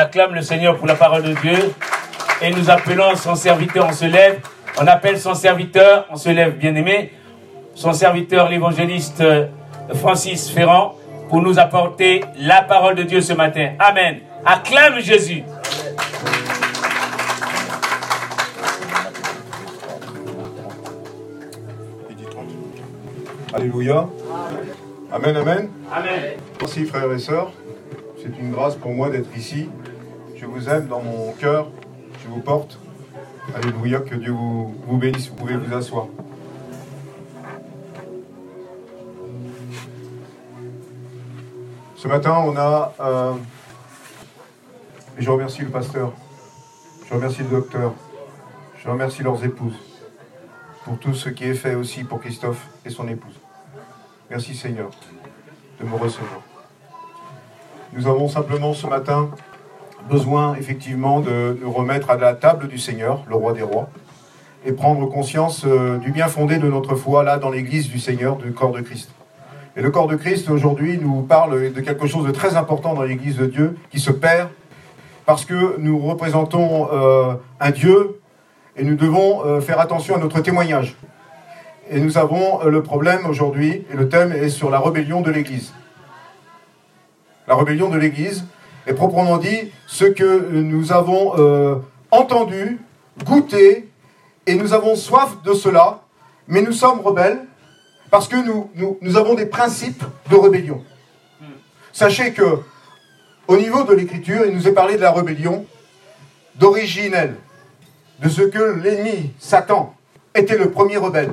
acclame le Seigneur pour la parole de Dieu et nous appelons son serviteur, on se lève. On appelle son serviteur, on se lève, bien aimé, son serviteur, l'évangéliste euh, Francis Ferrand, pour nous apporter la parole de Dieu ce matin. Amen. Acclame Jésus. Alléluia. Amen, amen. Amen. Merci frères et sœurs. C'est une grâce pour moi d'être ici. Je vous aime dans mon cœur. Je vous porte. Alléluia. Que Dieu vous, bénisse. Vous pouvez vous asseoir. Ce matin, on a... euh, et je remercie le pasteur. Je remercie le docteur. Je remercie leurs épouses. Pour tout ce qui est fait aussi pour Christophe et son épouse. Merci Seigneur de me recevoir. Nous avons simplement ce matin besoin effectivement de nous remettre à la table du Seigneur, le roi des rois, et prendre conscience euh, du bien fondé de notre foi là dans l'église du Seigneur, du corps de Christ. Et le corps de Christ aujourd'hui nous parle de quelque chose de très important dans l'église de Dieu qui se perd parce que nous représentons euh, un Dieu et nous devons euh, faire attention à notre témoignage. Et nous avons le problème aujourd'hui, et le thème est sur la rébellion de l'Église. La rébellion de l'Église est proprement dit ce que nous avons euh, entendu, goûté, et nous avons soif de cela, mais nous sommes rebelles parce que nous, nous, nous avons des principes de rébellion. Sachez que, au niveau de l'Écriture, il nous est parlé de la rébellion d'originelle, de ce que l'ennemi, Satan, était le premier rebelle.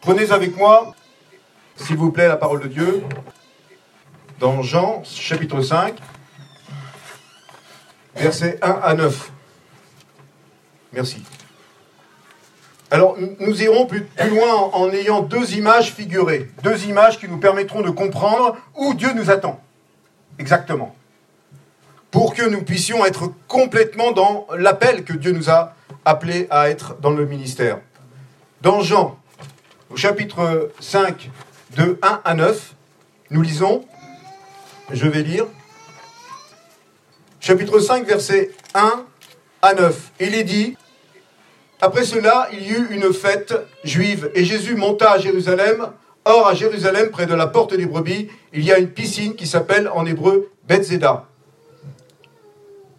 Prenez avec moi, s'il vous plaît, la parole de Dieu, dans Jean chapitre 5, versets 1 à 9. Merci. Alors, nous- irons plus, plus loin en, en ayant deux images figurées, deux images qui nous permettront de comprendre où Dieu nous attend. Exactement. Pour que nous puissions être complètement dans l'appel que Dieu nous a appelés à être dans le ministère. Dans Jean, au chapitre 5, de 1 à 9, nous lisons, je vais lire, chapitre 5, versets 1 à 9. Il est dit, après cela, il y eut une fête juive, et Jésus monta à Jérusalem. Or, à Jérusalem, près de la porte des brebis, il y a une piscine qui s'appelle en hébreu Bethzeda,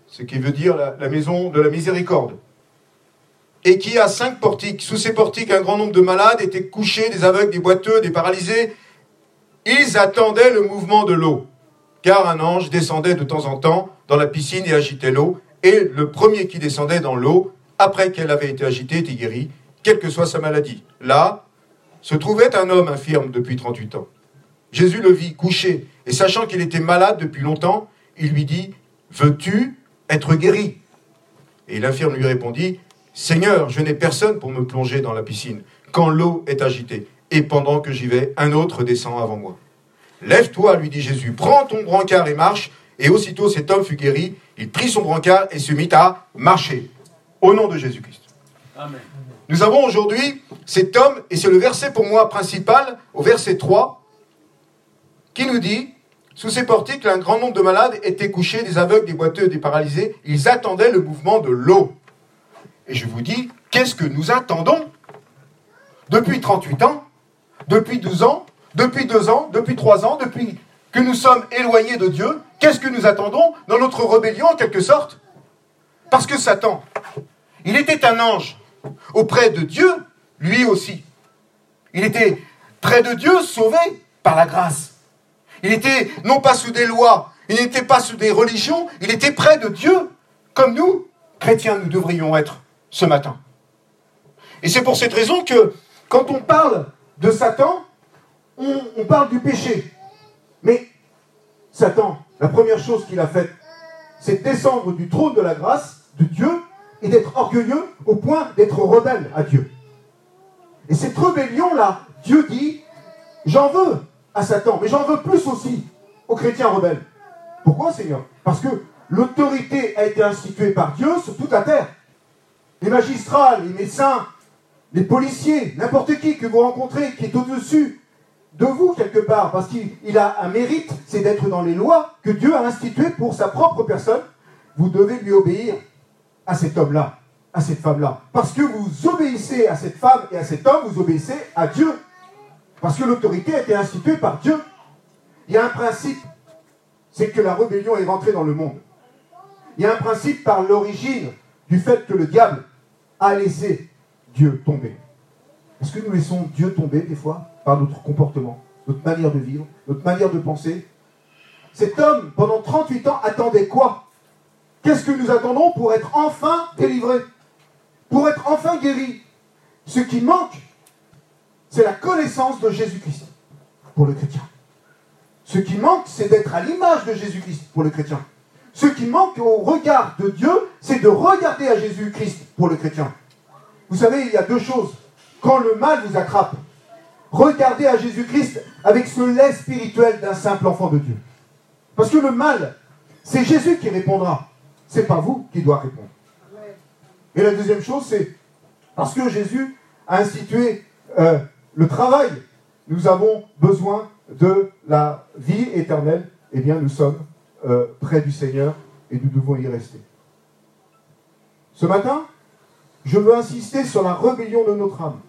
ce qui veut dire la maison de la miséricorde, et qui a cinq portiques. Sous ces portiques, un grand nombre de malades étaient couchés, des aveugles, des boiteux, des paralysés. Ils attendaient le mouvement de l'eau, car un ange descendait de temps en temps dans la piscine et agitait l'eau, et le premier qui descendait dans l'eau, après qu'elle avait été agitée, était guéri, quelle que soit sa maladie. Là, se trouvait un homme infirme depuis 38 ans. Jésus le vit couché, et sachant qu'il était malade depuis longtemps, il lui dit, Veux-tu être guéri? Et l'infirme lui répondit, Seigneur, je n'ai personne pour me plonger dans la piscine, quand l'eau est agitée, et pendant que j'y vais, un autre descend avant moi. Lève-toi, lui dit Jésus, prends ton brancard et marche. Et aussitôt cet homme fut guéri, il prit son brancard et se mit à marcher. Au nom de Jésus-Christ. Amen. Nous avons aujourd'hui cet homme, et c'est le verset pour moi principal, au verset 3, qui nous dit, sous ces portiques, un grand nombre de malades étaient couchés, des aveugles, des boiteux, des paralysés, ils attendaient le mouvement de l'eau. Et je vous dis, qu'est-ce que nous attendons? Depuis 38 ans, depuis 12 ans, depuis 2 ans, depuis 3 ans, depuis que nous sommes éloignés de Dieu, qu'est-ce que nous attendons dans notre rébellion en quelque sorte? Parce que Satan, il était un ange auprès de Dieu, lui aussi. Il était près de Dieu, sauvé par la grâce. Il était non pas sous des lois, il n'était pas sous des religions, il était près de Dieu, comme nous, chrétiens, nous devrions être ce matin. Et c'est pour cette raison que quand on parle de Satan, on, parle du péché. Mais Satan, la première chose qu'il a faite, c'est descendre du trône de la grâce de Dieu et d'être orgueilleux au point d'être rebelle à Dieu. Et cette rébellion-là, Dieu dit, j'en veux à Satan, mais j'en veux plus aussi aux chrétiens rebelles. Pourquoi, Seigneur? Parce que l'autorité a été instituée par Dieu sur toute la terre. Les magistrats, les médecins, les policiers, n'importe qui que vous rencontrez qui est au-dessus de vous quelque part, parce qu'il a un mérite, c'est d'être dans les lois que Dieu a instituées pour sa propre personne. Vous devez lui obéir à cet homme-là, à cette femme-là. Parce que vous obéissez à cette femme et à cet homme, vous obéissez à Dieu. Parce que l'autorité a été instituée par Dieu. Il y a un principe, c'est que la rébellion est rentrée dans le monde. Il y a un principe par l'origine du fait que le diable a laissé Dieu tomber. Est-ce que nous laissons Dieu tomber des fois par notre comportement, notre manière de vivre, notre manière de penser? Cet homme, pendant 38 ans, attendait quoi? Qu'est-ce que nous attendons pour être enfin délivrés Pour être enfin guéris? Ce qui manque, c'est la connaissance de Jésus-Christ pour le chrétien. Ce qui manque, c'est d'être à l'image de Jésus-Christ pour le chrétien. Ce qui manque au regard de Dieu, c'est de regarder à Jésus-Christ pour le chrétien. Vous savez, il y a deux choses. Quand le mal vous attrape, regardez à Jésus-Christ avec ce lait spirituel d'un simple enfant de Dieu. Parce que le mal, c'est Jésus qui répondra. C'est pas vous qui doit répondre. Et la deuxième chose, c'est parce que Jésus a institué euh, le travail, nous avons besoin de la vie éternelle. Eh bien, nous sommes euh, près du Seigneur et nous devons y rester. Ce matin, je veux insister sur la rébellion de notre âme,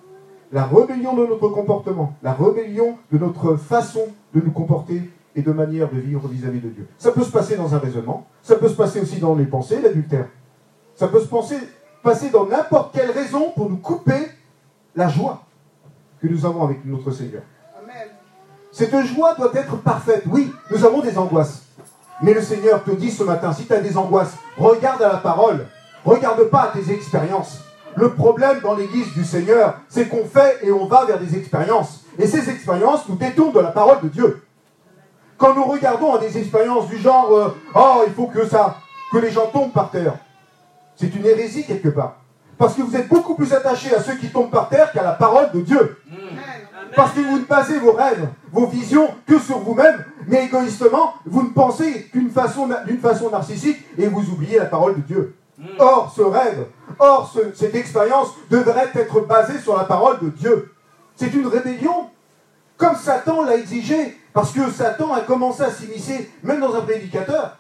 la rébellion de notre comportement, la rébellion de notre façon de nous comporter et de manière de vivre vis-à-vis de Dieu. Ça peut se passer dans un raisonnement, ça peut se passer aussi dans les pensées, l'adultère. Ça peut se passer, passer dans n'importe quelle raison pour nous couper la joie que nous avons avec notre Seigneur. Cette joie doit être parfaite. Oui, nous avons des angoisses. Mais le Seigneur te dit ce matin, si tu as des angoisses, regarde à la parole. Regarde pas à tes expériences. Le problème dans l'église du Seigneur, c'est qu'on fait et on va vers des expériences. Et ces expériences nous détournent de la parole de Dieu. Quand nous regardons à des expériences du genre euh, Oh, il faut que ça, que les gens tombent par terre, c'est une hérésie quelque part. Parce que vous êtes beaucoup plus attachés à ceux qui tombent par terre qu'à la parole de Dieu. Parce que vous ne basez vos rêves, vos visions que sur vous-même, mais égoïstement, vous ne pensez qu'une façon, d'une façon narcissique et vous oubliez la parole de Dieu. Or, ce rêve, or, cette expérience devrait être basée sur la parole de Dieu. C'est une rébellion, comme Satan l'a exigé, parce que Satan a commencé à s'immiscer, même dans un prédicateur.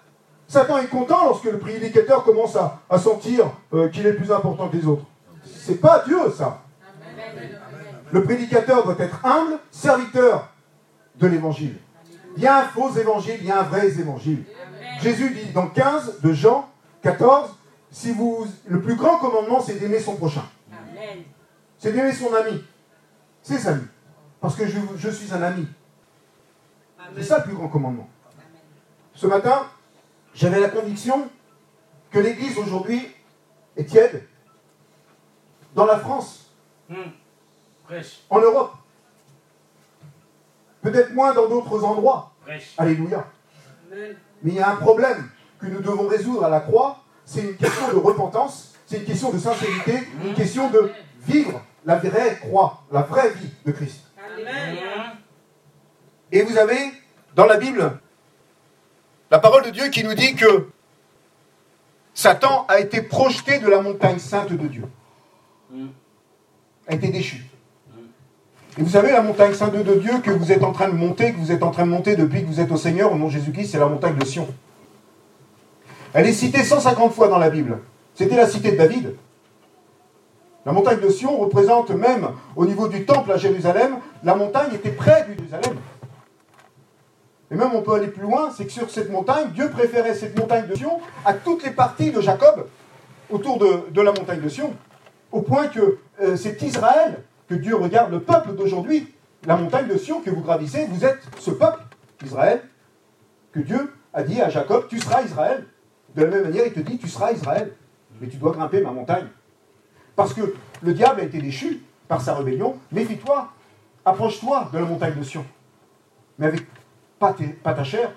Satan est content lorsque le prédicateur commence à, sentir euh, qu'il est plus important que les autres. C'est pas Dieu, ça. Le prédicateur doit être humble, serviteur de l'évangile. Il y a un faux évangile, il y a un vrai évangile. Jésus dit dans 15 de Jean 14, si vous, le plus grand commandement, c'est d'aimer son prochain. C'est d'aimer son ami. C'est ami. Parce que je, je suis un ami. C'est ça le plus grand commandement. Ce matin, j'avais la conviction que l'Église aujourd'hui est tiède. Dans la France, hmm. en Europe, peut-être moins dans d'autres endroits. Alléluia. Mais il y a un problème que nous devons résoudre à la croix, c'est une question de repentance, c'est une question de sincérité, une question de vivre la vraie croix, la vraie vie de Christ. Et vous avez dans la Bible la parole de Dieu qui nous dit que Satan a été projeté de la montagne sainte de Dieu. A été déchu. Et vous savez, la montagne sainte de Dieu que vous êtes en train de monter, que vous êtes en train de monter depuis que vous êtes au Seigneur, au nom de Jésus-Christ, c'est la montagne de Sion. Elle est citée 150 fois dans la Bible. C'était la cité de David. La montagne de Sion représente même, au niveau du temple à Jérusalem, la montagne était près de Jérusalem. Et même on peut aller plus loin, c'est que sur cette montagne, Dieu préférait cette montagne de Sion à toutes les parties de Jacob autour de, la montagne de Sion. Au point que euh, c'est Israël que Dieu regarde, le peuple d'aujourd'hui, la montagne de Sion que vous gravissez, vous êtes ce peuple, Israël, que Dieu a dit à Jacob, tu seras Israël. De la même manière, il te dit, tu seras Israël, mais tu dois grimper ma montagne. Parce que le diable a été déchu par sa rébellion, méfie-toi, approche-toi de la montagne de Sion. Mais avec pas, ta chair,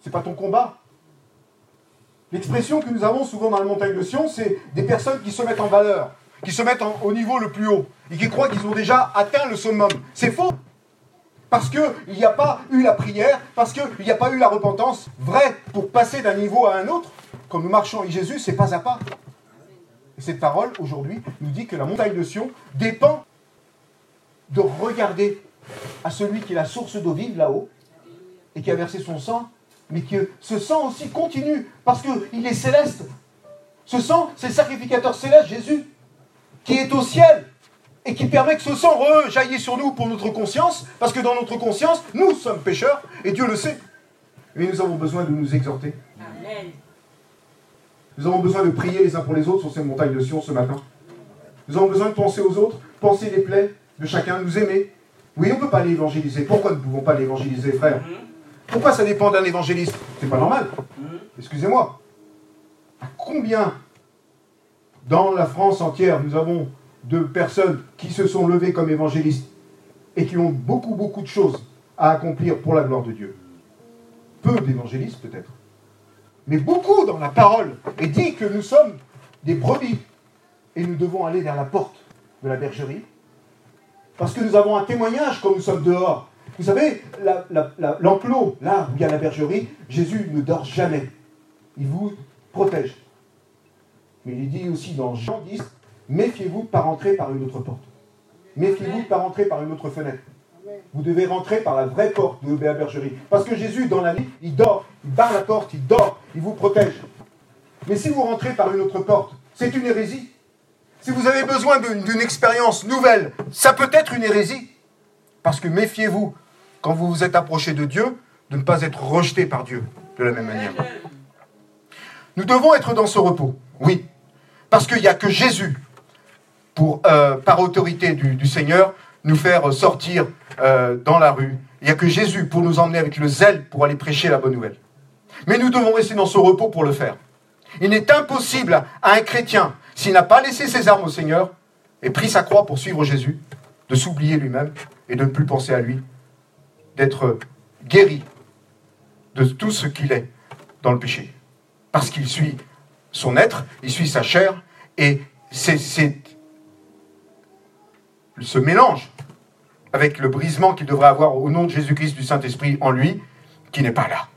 c'est pas ton combat. L'expression que nous avons souvent dans la montagne de Sion, c'est des personnes qui se mettent en valeur, qui se mettent au niveau le plus haut, et qui croient qu'ils ont déjà atteint le summum. C'est faux. Parce qu'il n'y a pas eu la prière, parce qu'il n'y a pas eu la repentance vraie pour passer d'un niveau à un autre. Quand nous marchons avec Jésus, c'est pas à pas. Et cette parole, aujourd'hui, nous dit que la montagne de Sion dépend de regarder à celui qui est la source d'eau vive là-haut et qui a versé son sang, mais que ce sang aussi continue parce qu'il est céleste. Ce sang, c'est le sacrificateur céleste, Jésus, qui est au ciel et qui permet que ce sang rejaillisse sur nous pour notre conscience, parce que dans notre conscience, nous sommes pécheurs et Dieu le sait. Mais nous avons besoin de nous exhorter. Amen. Nous avons besoin de prier les uns pour les autres sur ces montagnes de Sion ce matin. Nous avons besoin de penser aux autres, penser les plaies de chacun, nous aimer. Oui, on ne peut pas l'évangéliser. Pourquoi ne pouvons pas l'évangéliser, frère Pourquoi ça dépend d'un évangéliste C'est pas normal. Excusez-moi. À combien dans la France entière nous avons de personnes qui se sont levées comme évangélistes et qui ont beaucoup, beaucoup de choses à accomplir pour la gloire de Dieu? Peu d'évangélistes peut-être. Mais beaucoup dans la parole est dit que nous sommes des brebis et nous devons aller vers la porte de la bergerie parce que nous avons un témoignage quand nous sommes dehors. Vous savez, l'enclos, là où il y a la bergerie, Jésus ne dort jamais. Il vous protège. Mais il dit aussi dans Jean 10, méfiez-vous de pas rentrer par une autre porte. Méfiez-vous de pas rentrer par une autre fenêtre. Vous devez rentrer par la vraie porte de la bergerie. Parce que Jésus, dans la nuit, il dort, il barre la porte, il dort, il vous protège. Mais si vous rentrez par une autre porte, c'est une hérésie. Si vous avez besoin d'une expérience nouvelle, ça peut être une hérésie. Parce que méfiez-vous, quand vous vous êtes approché de Dieu, de ne pas être rejeté par Dieu de la même manière. Nous devons être dans ce repos, oui. Parce qu'il n'y a que Jésus, euh, par autorité du, Seigneur, nous faire sortir euh, dans la rue. Il n'y a que Jésus pour nous emmener avec le zèle pour aller prêcher la bonne nouvelle. Mais nous devons rester dans ce repos pour le faire. Il n'est impossible à un chrétien s'il n'a pas laissé ses armes au Seigneur et pris sa croix pour suivre Jésus, de s'oublier lui-même et de ne plus penser à lui, d'être guéri de tout ce qu'il est dans le péché. Parce qu'il suit son être, il suit sa chair, et c'est ce mélange avec le brisement qu'il devrait avoir au nom de Jésus-Christ du Saint-Esprit en lui qui n'est pas là.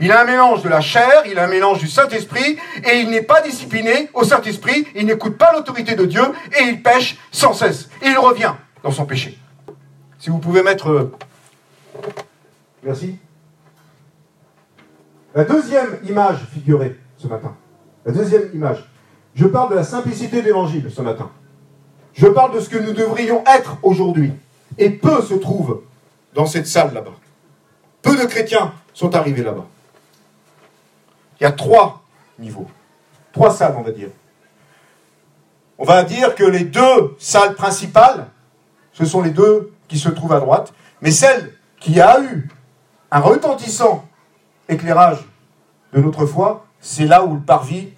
Il a un mélange de la chair, il a un mélange du Saint-Esprit, et il n'est pas discipliné au Saint-Esprit, il n'écoute pas l'autorité de Dieu, et il pêche sans cesse. Et il revient dans son péché. Si vous pouvez mettre... Euh, merci. La deuxième image figurée ce matin. La deuxième image. Je parle de la simplicité de l'évangile ce matin. Je parle de ce que nous devrions être aujourd'hui. Et peu se trouvent dans cette salle là-bas. Peu de chrétiens sont arrivés là-bas. Il y a trois niveaux, trois salles, on va dire. On va dire que les deux salles principales, ce sont les deux qui se trouvent à droite, mais celle qui a eu un retentissant éclairage de notre foi, c'est là où le parvis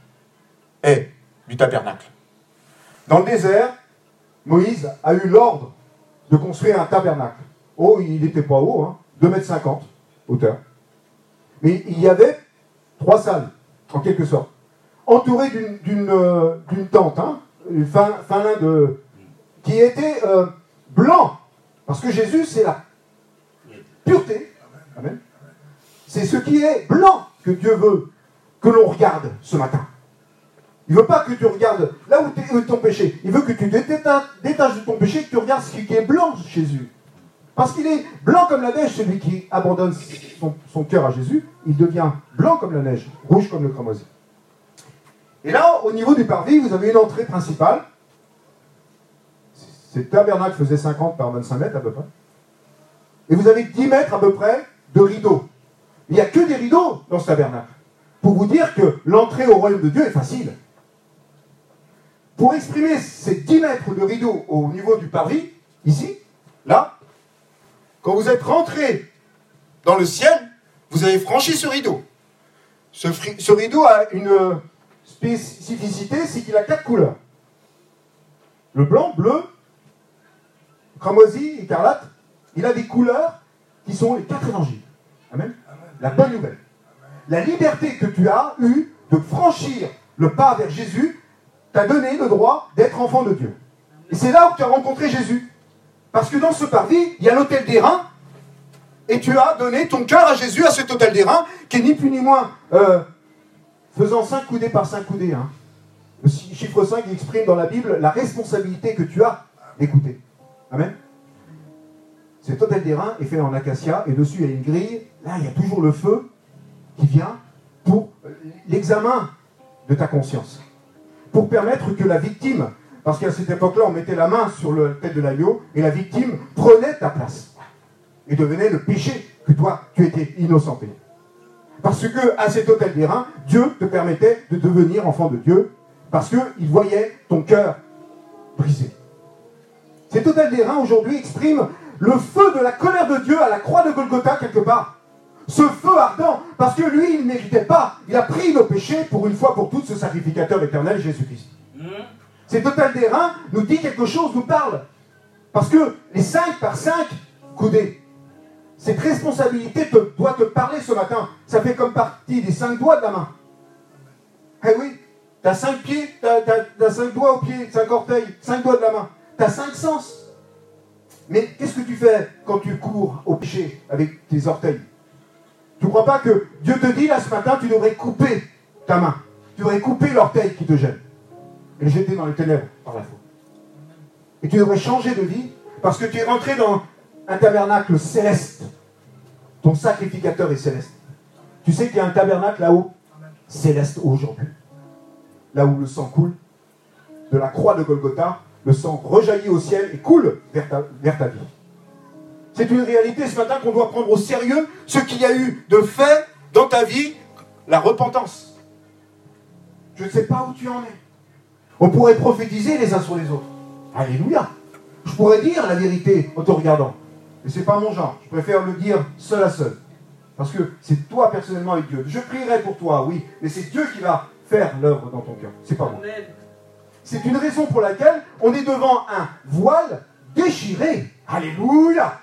est du tabernacle. Dans le désert, Moïse a eu l'ordre de construire un tabernacle. Oh, il n'était pas haut, hein, 2,50 m hauteur. Mais il y avait trois salles, en quelque sorte, entourées d'une euh, tente, hein, fin, de, qui était euh, blanc, parce que Jésus, c'est la pureté. Amen. C'est ce qui est blanc que Dieu veut que l'on regarde ce matin. Il ne veut pas que tu regardes là où, est ton péché. Il veut que tu détaches de ton péché que tu regardes ce qui est blanc chez Jésus. Parce qu'il est blanc comme la neige, celui qui abandonne son, cœur à Jésus, il devient blanc comme la neige, rouge comme le cramoisi. Et là, au niveau du parvis, vous avez une entrée principale. Ce tabernacle faisait 50 par 25 mètres à peu près. Et vous avez 10 mètres à peu près de rideaux. Il n'y a que des rideaux dans ce tabernacle. Pour vous dire que l'entrée au royaume de Dieu est facile. Pour exprimer ces 10 mètres de rideaux au niveau du parvis, ici, là, quand vous êtes rentré dans le ciel, vous avez franchi ce rideau. Ce, ce rideau a une spécificité, c'est qu'il a quatre couleurs. Le blanc, bleu, cramoisi, écarlate. Il a des couleurs qui sont les quatre évangiles. Amen. La bonne nouvelle. La liberté que tu as eue de franchir le pas vers Jésus t'a donné le droit d'être enfant de Dieu. Et c'est là où tu as rencontré Jésus. Parce que dans ce parvis, il y a l'hôtel des reins, et tu as donné ton cœur à Jésus à cet hôtel des reins, qui est ni plus ni moins euh, faisant 5 coudées par 5 coudées. Hein. Le chiffre 5 exprime dans la Bible la responsabilité que tu as d'écouter. Amen. cet hôtel d'airain est fait en acacia et dessus il y a une grille. Là, il y a toujours le feu qui vient pour l'examen de ta conscience. Pour permettre que la victime, parce qu'à cette époque-là, on mettait la main sur la tête de l'agneau et la victime prenait ta place et devenait le péché que toi, tu étais innocenté. Parce que à cet hôtel d'airain, Dieu te permettait de devenir enfant de Dieu parce qu'il voyait ton cœur brisé. Cet hôtel d'airain aujourd'hui exprime le feu de la colère de Dieu à la croix de Golgotha quelque part. Ce feu ardent, parce que lui, il ne méritait pas. Il a pris nos péchés pour une fois pour toutes, ce sacrificateur éternel, Jésus-Christ. Hmm. Cet hôtel d'airain nous dit quelque chose, nous parle. Parce que les 5 par 5 coudées, cette responsabilité doit te parler ce matin. Ça fait comme partie des cinq doigts de la main. Eh oui, tu as cinq pieds, tu as, cinq doigts au pied, cinq orteils, cinq doigts de la main. Tu as cinq sens. Mais qu'est-ce que tu fais quand tu cours au péché avec tes orteils? Tu ne crois pas que Dieu te dit là ce matin, tu devrais couper ta main. Tu devrais couper l'orteil qui te gêne. Et le jeter dans les ténèbres par la faute. Et tu devrais changer de vie parce que tu es rentré dans un tabernacle céleste. Ton sacrificateur est céleste. Tu sais qu'il y a un tabernacle là-haut, céleste aujourd'hui. Là où le sang coule, de la croix de Golgotha, le sang rejaillit au ciel et coule vers ta, vers ta vie. C'est une réalité ce matin qu'on doit prendre au sérieux, ce qu'il y a eu de fait dans ta vie, la repentance. Je ne sais pas où tu en es. On pourrait prophétiser les uns sur les autres. Alléluia. Je pourrais dire la vérité en te regardant. Mais ce n'est pas mon genre. Je préfère le dire seul à seul. Parce que c'est toi personnellement avec Dieu. Je prierai pour toi, oui, mais c'est Dieu qui va faire l'œuvre dans ton cœur. C'est pas moi. C'est une raison pour laquelle on est devant un voile déchiré. Alléluia.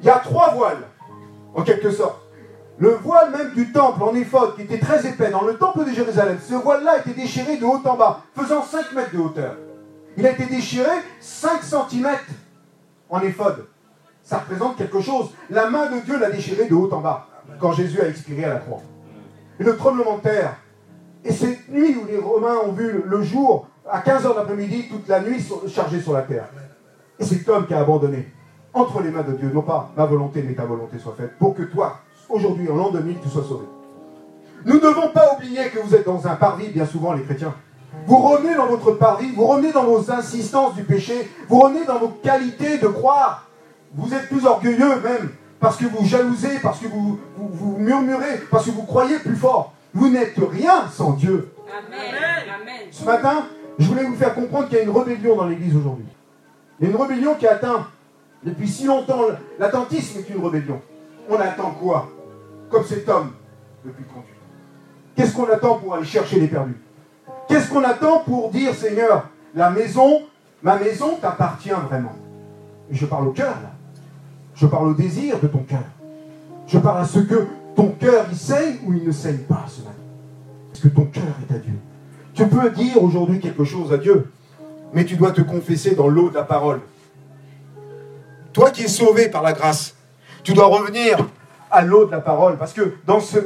Il y a trois voiles, en quelque sorte. Le voile même du temple en éphode, qui était très épais, dans le temple de Jérusalem, ce voile-là était déchiré de haut en bas, faisant 5 mètres de hauteur. Il a été déchiré 5 cm en éphode ça représente quelque chose. La main de Dieu l'a déchiré de haut en bas, quand Jésus a expiré à la croix. Et le tremblement de terre, et cette nuit où les Romains ont vu le jour, à 15h d'après-midi, toute la nuit chargée sur la terre. Et cet homme qui a abandonné, entre les mains de Dieu, non pas ma volonté, mais ta volonté soit faite, pour que toi, aujourd'hui, en l'an 2000, tu sois sauvé. Nous ne devons pas oublier que vous êtes dans un parvis, bien souvent, les chrétiens. Vous revenez dans votre parvis, vous revenez dans vos insistances du péché, vous revenez dans vos qualités de croire, vous êtes plus orgueilleux même, parce que vous jalousez, parce que vous, vous, murmurez, parce que vous croyez plus fort. Vous n'êtes rien sans Dieu. Amen. Ce matin, je voulais vous faire comprendre qu'il y a une rébellion dans l'Église aujourd'hui. Il y a une rébellion qui atteint depuis si longtemps. L'attentisme est une rébellion. On attend quoi Comme cet homme depuis 38 ans. Qu'est-ce qu'on attend pour aller chercher les perdus? Qu'est-ce qu'on attend pour dire, Seigneur, la maison, ma maison t'appartient vraiment? Je parle au cœur là. Je parle au désir de ton cœur. Je parle à ce que ton cœur il saigne ou il ne saigne pas ce matin. Est-ce que ton cœur est à Dieu? Tu peux dire aujourd'hui quelque chose à Dieu, mais tu dois te confesser dans l'eau de la parole. Toi qui es sauvé par la grâce, tu dois revenir à l'eau de la parole, parce que dans, ce,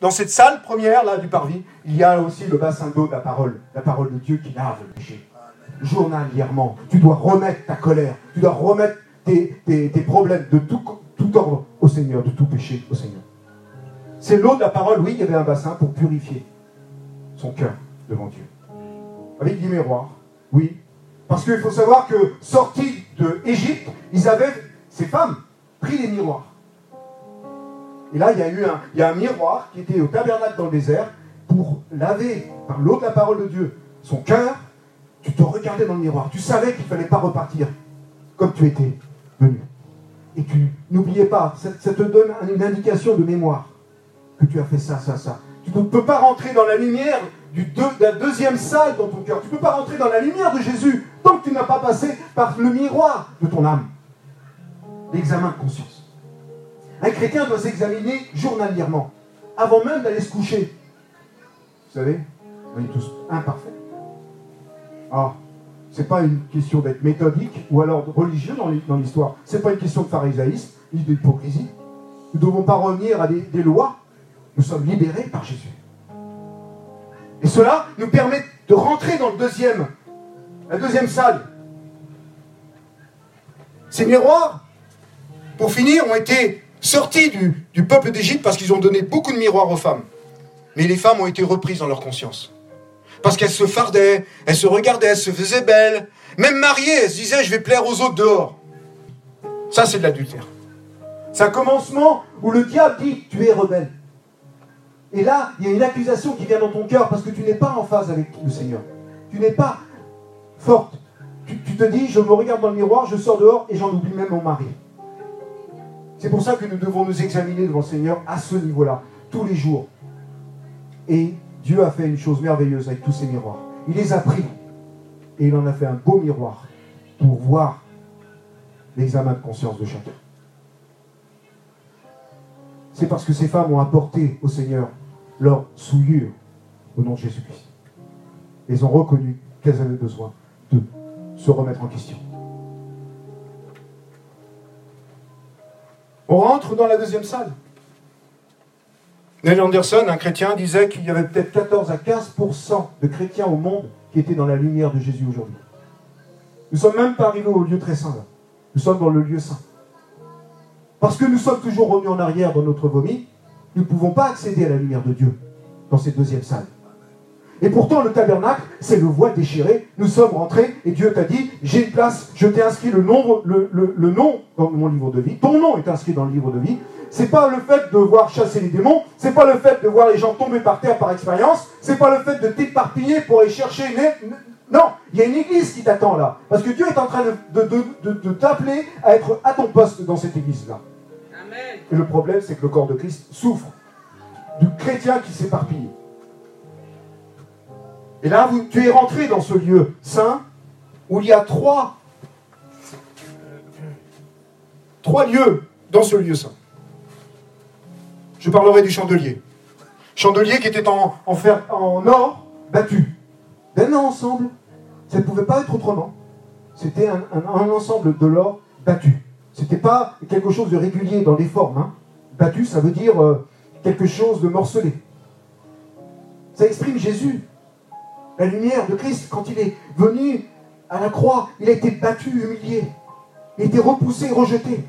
dans cette salle première là du parvis, il y a aussi le bassin d'eau de la parole, la parole de Dieu qui lave le péché. Journalièrement, tu dois remettre ta colère, tu dois remettre tes, problèmes de tout, tout ordre au Seigneur, de tout péché au Seigneur. C'est l'eau de la parole, oui, il avait un bassin pour purifier son cœur devant Dieu. Avec des miroirs, oui. Parce qu'il faut savoir que, sortis de Égypte, ils avaient, ces femmes, pris les miroirs. Et là, il y a eu un, miroir qui était au tabernacle dans le désert pour laver par l'eau de la parole de Dieu son cœur. Tu te regardais dans le miroir. Tu savais qu'il ne fallait pas repartir comme tu étais. Et tu n'oubliez pas, ça, te donne une indication de mémoire que tu as fait ça, ça, ça. Tu ne peux pas rentrer dans la lumière du deuxième salle dans ton cœur. Tu ne peux pas rentrer dans la lumière de Jésus tant que tu n'as pas passé par le miroir de ton âme. L'examen de conscience. Un chrétien doit s'examiner journalièrement, avant même d'aller se coucher. Vous savez, on est tous imparfaits. Ah, n'est pas une question d'être méthodique ou alors religieux dans l'histoire. Ce n'est pas une question de pharisaïsme ni d'hypocrisie. Nous ne devons pas revenir à des, lois. Nous sommes libérés par Jésus. Et cela nous permet de rentrer dans le deuxième, la deuxième salle. Ces miroirs, pour finir, ont été sortis du, peuple d'Égypte parce qu'ils ont donné beaucoup de miroirs aux femmes. Mais les femmes ont été reprises dans leur conscience. Parce qu'elles se fardaient, elles se regardaient, elles se faisaient belles. Même mariées, elles se disaient, je vais plaire aux autres dehors. Ça, c'est de l'adultère. C'est un commencement où le diable dit, tu es rebelle. Et là, il y a une accusation qui vient dans ton cœur parce que tu n'es pas en phase avec le Seigneur. Tu n'es pas forte. Tu, te dis, je me regarde dans le miroir, je sors dehors et j'en oublie même mon mari. C'est pour ça que nous devons nous examiner devant le Seigneur à ce niveau-là, tous les jours. Et Dieu a fait une chose merveilleuse avec tous ces miroirs. Il les a pris et il en a fait un beau miroir pour voir l'examen de conscience de chacun. C'est parce que ces femmes ont apporté au Seigneur leur souillure au nom de Jésus-Christ. Elles ont reconnu qu'elles avaient besoin de se remettre en question. On rentre dans la deuxième salle. Neil Anderson, un chrétien, disait qu'il y avait peut-être 14 à 15% de chrétiens au monde qui étaient dans la lumière de Jésus aujourd'hui. Nous ne sommes même pas arrivés au lieu très saint. Là. Nous sommes dans le lieu saint. Parce que nous sommes toujours revenus en arrière dans notre vomi, nous ne pouvons pas accéder à la lumière de Dieu dans cette deuxième salle. Et pourtant, le tabernacle, c'est le voile déchiré. Nous sommes rentrés et Dieu t'a dit, j'ai une place, je t'ai inscrit le, nombre, le, le, le, nom dans mon livre de vie. Ton nom est inscrit dans le livre de vie. C'est pas le fait de voir chasser les démons, c'est pas le fait de voir les gens tomber par terre par expérience, c'est pas le fait de t'éparpiller pour aller chercher non, il y a une église qui t'attend là. Parce que Dieu est en train de, de, de, de t'appeler à être à ton poste dans cette église-là. Et le problème, c'est que le corps de Christ souffre du chrétien qui s'éparpille. Et là, tu es rentré dans ce lieu saint où il y a trois, trois lieux dans ce lieu saint. Je parlerai du chandelier. Chandelier qui était en, fer, en or battu. D'un ensemble. Ça ne pouvait pas être autrement. C'était un ensemble de l'or battu. C'était pas quelque chose de régulier dans les formes. Hein. Battu, ça veut dire euh, quelque chose de morcelé. Ça exprime Jésus, la lumière de Christ, quand il est venu à la croix, il a été battu, humilié. Il a été repoussé, rejeté.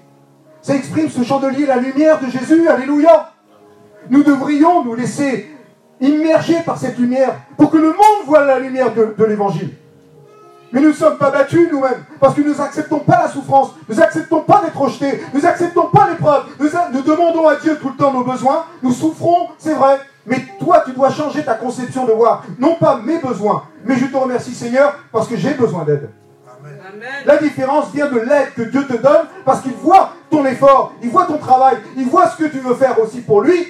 Ça exprime ce chandelier, la lumière de Jésus, alléluia. Nous devrions nous laisser immerger par cette lumière pour que le monde voit la lumière de, l'évangile. Mais nous ne sommes pas battus nous-mêmes, parce que nous n'acceptons pas la souffrance, nous n'acceptons pas d'être rejetés, nous n'acceptons pas l'épreuve, nous demandons à Dieu tout le temps nos besoins, nous souffrons, c'est vrai, mais toi tu dois changer ta conception de voir, non pas mes besoins, mais je te remercie Seigneur, parce que j'ai besoin d'aide. La différence vient de l'aide que Dieu te donne, parce qu'il voit ton effort, il voit ton travail, il voit ce que tu veux faire aussi pour lui.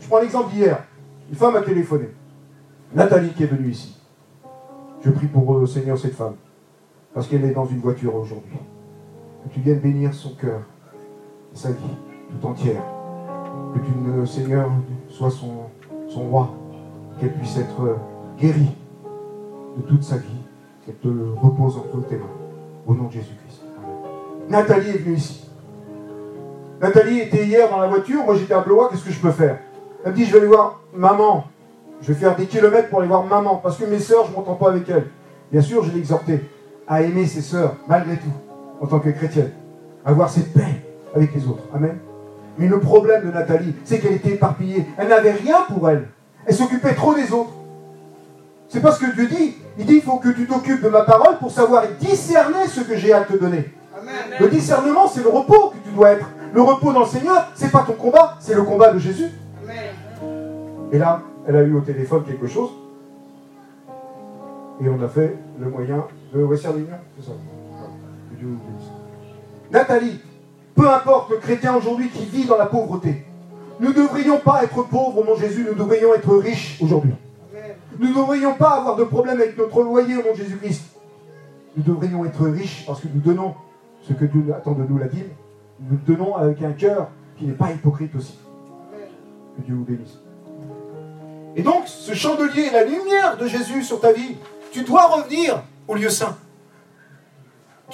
Je prends l'exemple d'hier, une femme a téléphoné, Nathalie qui est venue ici. Je prie pour le Seigneur cette femme, parce qu'elle est dans une voiture aujourd'hui. Que tu viennes bénir son cœur, sa vie tout entière. Que tu, le Seigneur, sois son, son roi, qu'elle puisse être guérie de toute sa vie, qu'elle te repose entre tes mains. Au nom de Jésus-Christ. Nathalie est venue ici. Nathalie était hier dans la voiture, moi j'étais à Blois, qu'est-ce que je peux faire? Elle me dit, je vais aller voir maman, je vais faire des kilomètres pour aller voir maman, parce que mes sœurs, je ne m'entends pas avec elles. Bien sûr, je l'ai à aimer ses sœurs, malgré tout, en tant que chrétienne, à avoir cette paix avec les autres. Amen. Mais le problème de Nathalie, c'est qu'elle était éparpillée. Elle n'avait rien pour elle. Elle s'occupait trop des autres. C'est pas ce que Dieu dit. Il dit, il faut que tu t'occupes de ma parole pour savoir discerner ce que j'ai à te donner. Amen. Le discernement, c'est le repos que tu dois être. Le repos dans le Seigneur, c'est pas ton combat, c'est le combat de Jésus. Amen. Et là, elle a eu au téléphone quelque chose. Et on a fait le moyen de Western Union, c'est ça. Nathalie, peu importe le chrétien aujourd'hui qui vit dans la pauvreté, nous ne devrions pas être pauvres de Jésus, nous devrions être riches aujourd'hui. Nous ne devrions pas avoir de problème avec notre loyer de Jésus-Christ. Nous devrions être riches parce que nous donnons ce que Dieu attend de nous, la Bible. Nous donnons avec un cœur qui n'est pas hypocrite aussi. Que Dieu vous bénisse. Et donc, ce chandelier, la lumière de Jésus sur ta vie, tu dois revenir au lieu saint.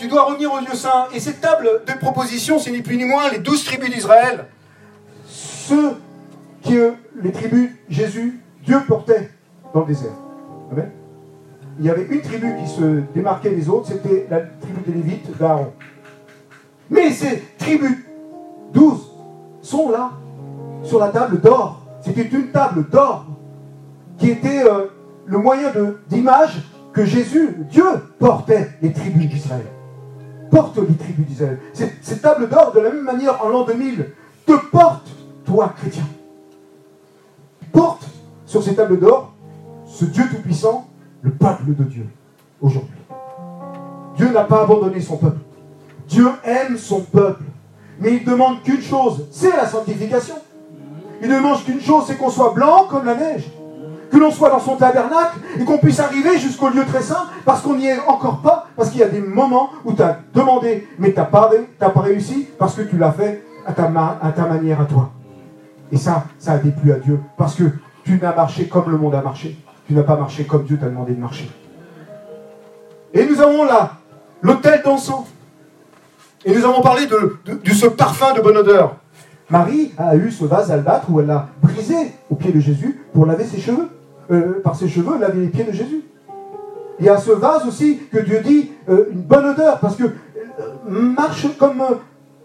Tu dois revenir au lieu saint. Et cette table de proposition, c'est ni plus ni moins les douze tribus d'Israël. Ceux que les tribus Jésus, Dieu portait dans le désert. Il y avait une tribu qui se démarquait des autres, c'était la tribu des Lévites d'Aaron. Mais ces tribus 12 sont là, sur la table d'or. C'était une table d'or qui était euh, le moyen d'image que Jésus, Dieu, portait les tribus d'Israël. Porte les tribus d'Israël. Ces tables d'or, de la même manière, en l'an 2000, te portent, toi, chrétien. Porte sur ces tables d'or ce Dieu Tout-Puissant, le peuple de Dieu, aujourd'hui. Dieu n'a pas abandonné son peuple. Dieu aime son peuple. Mais il demande qu'une chose, c'est la sanctification. Il ne demande qu'une chose, c'est qu'on soit blanc comme la neige. Que l'on soit dans son tabernacle et qu'on puisse arriver jusqu'au lieu très saint parce qu'on n'y est encore pas, parce qu'il y a des moments où tu as demandé, mais tu n'as pas, pas réussi parce que tu l'as fait à ta, manière à toi. Et ça, ça a déplu à Dieu parce que tu n'as marché comme le monde a marché. Tu n'as pas marché comme Dieu t'a demandé de marcher. Et nous avons là l'autel d'encens. Et nous avons parlé de, de, ce parfum de bonne odeur. Marie a eu ce vase albâtre où elle a brisé au pied de Jésus pour laver ses cheveux. Euh, par ses cheveux, laver les pieds de Jésus. Il y a ce vase aussi que Dieu dit euh, une bonne odeur, parce que euh, marche comme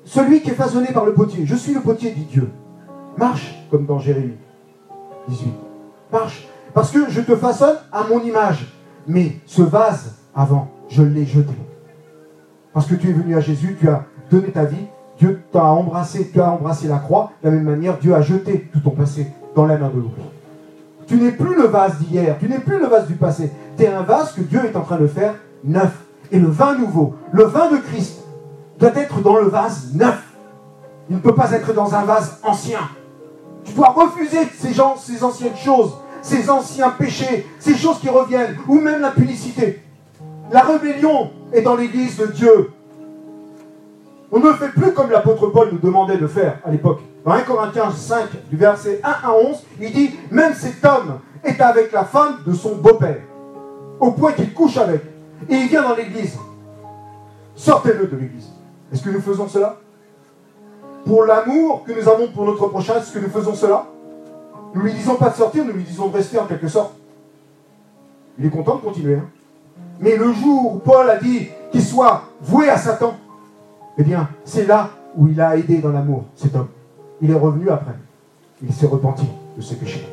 celui qui est façonné par le potier. Je suis le potier, dit Dieu. Marche comme dans Jérémie 18. Marche. Parce que je te façonne à mon image. Mais ce vase, avant, je l'ai jeté. Parce que tu es venu à Jésus, tu as donné ta vie, Dieu t'a embrassé, tu as embrassé la croix. De la même manière, Dieu a jeté tout ton passé dans la main de l'oubli. Tu n'es plus le vase d'hier, tu n'es plus le vase du passé. Tu es un vase que Dieu est en train de faire neuf. Et le vin nouveau, le vin de Christ, doit être dans le vase neuf. Il ne peut pas être dans un vase ancien. Tu dois refuser ces, gens, ces anciennes choses, ces anciens péchés, ces choses qui reviennent, ou même la publicité. La rébellion est dans l'église de Dieu. On ne fait plus comme l'apôtre Paul nous demandait de faire à l'époque. Dans 1 Corinthiens 5, du verset 1 à 11, il dit Même cet homme est avec la femme de son beau-père, au point qu'il couche avec. Et il vient dans l'église. Sortez-le de l'église. Est-ce que nous faisons cela? Pour l'amour que nous avons pour notre prochain, est-ce que nous faisons cela? Nous lui disons pas de sortir, nous lui disons de rester en quelque sorte. Il est content de continuer. Hein mais le jour où Paul a dit qu'il soit voué à Satan, eh bien, c'est là où il a aidé dans l'amour, cet homme. Il est revenu après. Il s'est repenti de ses péchés.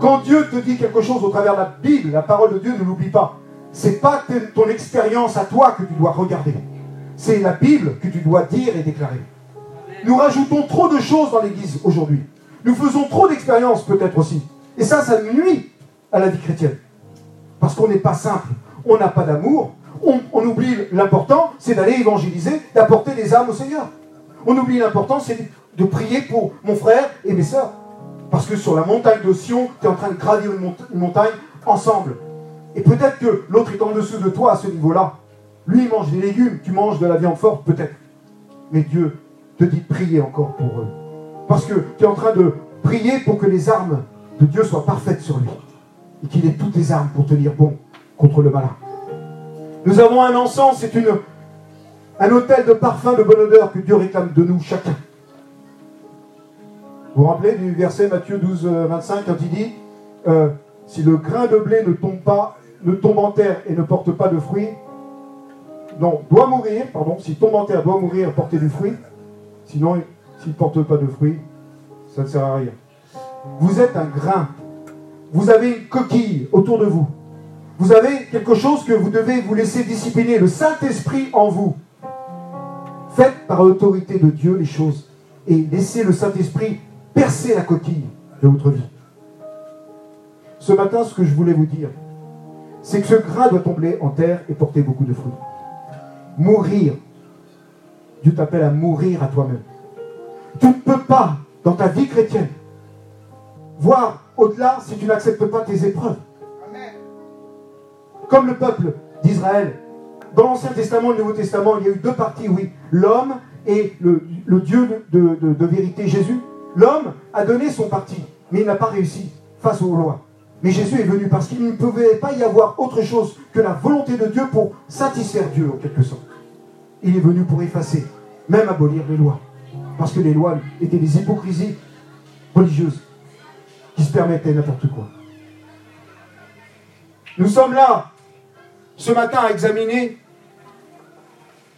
Quand Dieu te dit quelque chose au travers de la Bible, la parole de Dieu, ne l'oublie pas. C'est pas ton expérience à toi que tu dois regarder. C'est la Bible que tu dois dire et déclarer. Nous rajoutons trop de choses dans l'Église aujourd'hui. Nous faisons trop d'expériences peut-être aussi. Et ça, ça nuit à la vie chrétienne. Parce qu'on n'est pas simple on n'a pas d'amour, on, oublie l'important, c'est d'aller évangéliser, d'apporter des âmes au Seigneur. On oublie l'important, c'est de prier pour mon frère et mes sœurs. Parce que sur la montagne de Sion, tu es en train de gravir une, montagne ensemble. Et peut-être que l'autre est en dessous de toi à ce niveau-là. Lui, il mange des légumes, tu manges de la viande forte, peut-être. Mais Dieu te dit de prier encore pour eux. Parce que tu es en train de prier pour que les armes de Dieu soient parfaites sur lui. Et qu'il ait toutes les armes pour tenir bon contre le malin. Nous avons un encens, c'est un hôtel de parfum de bonne odeur que Dieu réclame de nous chacun. Vous vous rappelez du verset Matthieu 12, 25 euh, quand il dit euh, Si le grain de blé ne tombe pas, ne tombe en terre et ne porte pas de fruits, non, doit mourir, pardon, s'il tombe en terre, doit mourir, porter du fruit, sinon, s'il ne porte pas de fruits, ça ne sert à rien. Vous êtes un grain, vous avez une coquille autour de vous, vous avez quelque chose que vous devez vous laisser discipliner, le Saint-Esprit en vous. Faites par l'autorité de Dieu les choses et laissez le Saint-Esprit percer la coquille de votre vie. Ce matin, ce que je voulais vous dire, c'est que ce grain doit tomber en terre et porter beaucoup de fruits. Mourir. Dieu t'appelle à mourir à toi-même. Tu ne peux pas, dans ta vie chrétienne, voir au-delà si tu n'acceptes pas tes épreuves comme le peuple d'Israël. Dans l'Ancien Testament et le Nouveau Testament, il y a eu deux parties, oui. L'homme et le, Dieu de, vérité, Jésus. L'homme a donné son parti, mais il n'a pas réussi face aux lois. Mais Jésus est venu parce qu'il ne pouvait pas y avoir autre chose que la volonté de Dieu pour satisfaire Dieu, en quelque sorte. Il est venu pour effacer, même abolir les lois. Parce que les lois étaient des hypocrisies religieuses qui se permettaient n'importe quoi. Nous sommes là ce matin à examiner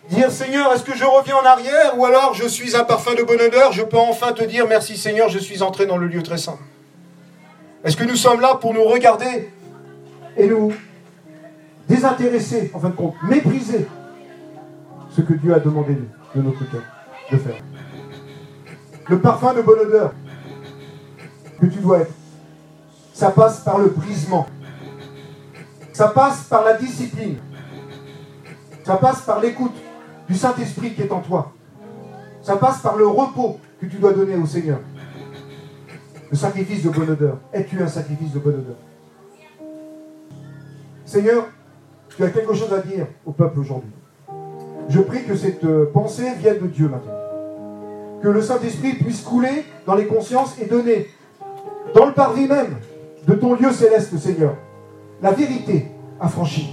dire Seigneur, est-ce que je reviens en arrière ou alors je suis un parfum de bonne odeur, je peux enfin te dire merci Seigneur, je suis entré dans le lieu très saint. Est-ce que nous sommes là pour nous regarder et nous désintéresser, en fin de compte, mépriser ce que Dieu a demandé de notre cœur de faire? Le parfum de bonne odeur que tu dois être, ça passe par le brisement. Ça passe par la discipline. Ça passe par l'écoute du Saint-Esprit qui est en toi. Ça passe par le repos que tu dois donner au Seigneur. Le sacrifice de bonne odeur. Es-tu un sacrifice de bonne odeur? Seigneur, tu as quelque chose à dire au peuple aujourd'hui. Je prie que cette euh, pensée vienne de Dieu maintenant. Que le Saint-Esprit puisse couler dans les consciences et donner, dans le parvis même de ton lieu céleste, Seigneur, la vérité affranchie.